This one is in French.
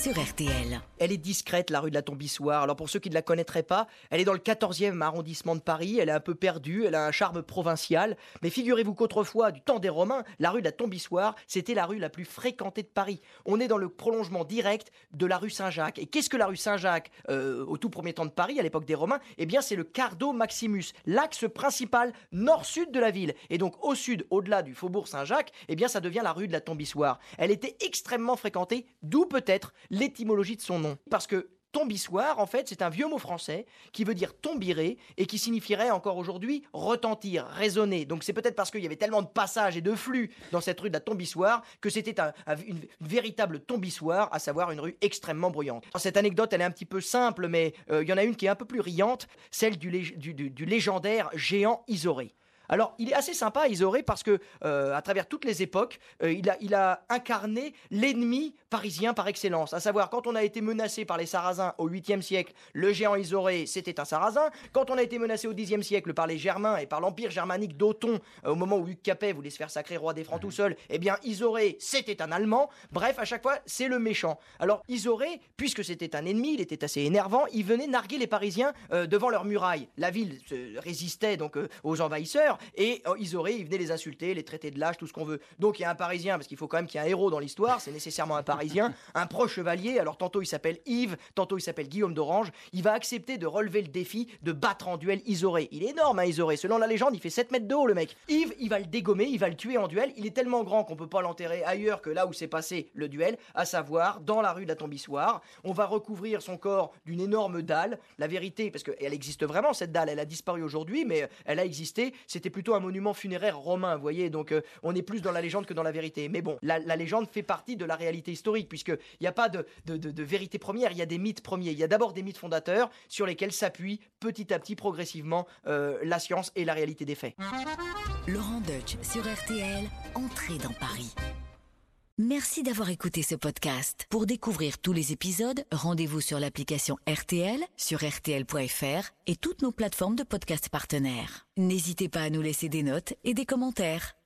sur RTL. Elle est discrète, la rue de la Tombissoire. Alors pour ceux qui ne la connaîtraient pas, elle est dans le 14e arrondissement de Paris. Elle est un peu perdue, elle a un charme provincial. Mais figurez-vous qu'autrefois, du temps des Romains, la rue de la Tombissoire, c'était la rue la plus fréquentée de Paris. On est dans le prolongement direct de la rue Saint-Jacques. Et qu'est-ce que la rue Saint-Jacques euh, au tout premier temps de Paris, à l'époque des Romains? Eh bien, c'est le Cardo Maximus, l'axe principal nord-sud de la ville. Et donc au sud, au-delà du faubourg Saint-Jacques, eh bien, ça devient la rue de la Tombissoire. Elle était extrêmement fréquentée, d'où peut-être l'étymologie de son nom. Parce que Tombissoire, en fait, c'est un vieux mot français qui veut dire tombirer et qui signifierait encore aujourd'hui retentir, résonner. Donc c'est peut-être parce qu'il y avait tellement de passages et de flux dans cette rue de la Tombissoire que c'était une, véritable tombissoire, à savoir une rue extrêmement bruyante. cette anecdote, elle est un petit peu simple, mais euh, il y en a une qui est un peu plus riante, celle du légendaire géant Isoré. Alors, il est assez sympa, Isoré, parce que euh, à travers toutes les époques, euh, il, a, il a incarné l'ennemi parisien par excellence. À savoir, quand on a été menacé par les Sarrasins au 8e siècle, le géant Isoré, c'était un Sarrasin. Quand on a été menacé au 10e siècle par les Germains et par l'empire germanique d'Othon, euh, au moment où Hugues Capet voulait se faire sacrer roi des Francs tout seul, eh bien, Isoré, c'était un Allemand. Bref, à chaque fois, c'est le méchant. Alors, Isoré, puisque c'était un ennemi, il était assez énervant, il venait narguer les Parisiens devant leurs murailles. La ville résistait donc aux envahisseurs et oh, ils auraient, ils venaient les insulter, les traiter de lâches, tout ce qu'on veut. Donc il y a un Parisien, parce qu'il faut quand même qu'il y ait un héros dans l'histoire, c'est nécessairement un Parisien, un proche chevalier, alors tantôt il s'appelle Yves, tantôt il s'appelle Guillaume d'Orange, il va accepter de relever le défi de battre en duel Isoré. Il est énorme, hein, Isoré. Selon la légende, il fait 7 mètres de haut, le mec. Yves, il va le dégommer, il va le tuer en duel. Il est tellement grand qu'on peut pas l'enterrer ailleurs que là où s'est passé le duel, à savoir dans la rue de la Tombissoire. On va recouvrir son corps d'une énorme dalle. La vérité, parce qu'elle existe vraiment, cette dalle, elle a disparu aujourd'hui, mais elle a existé. C'était plutôt un monument funéraire romain, vous voyez, donc euh, on est plus dans la légende que dans la vérité. Mais bon, la, légende fait partie de la réalité historique, puisqu'il n'y a pas de, vérité première, il y a des mythes premiers. Il y a d'abord des mythes fondateurs sur lesquels s'appuie petit à petit, progressivement, euh, la science et la réalité des faits. Laurent Deutsch sur RTL, entrée dans Paris. Merci d'avoir écouté ce podcast. Pour découvrir tous les épisodes, rendez-vous sur l'application RTL, sur rtl.fr et toutes nos plateformes de podcast partenaires. N'hésitez pas à nous laisser des notes et des commentaires.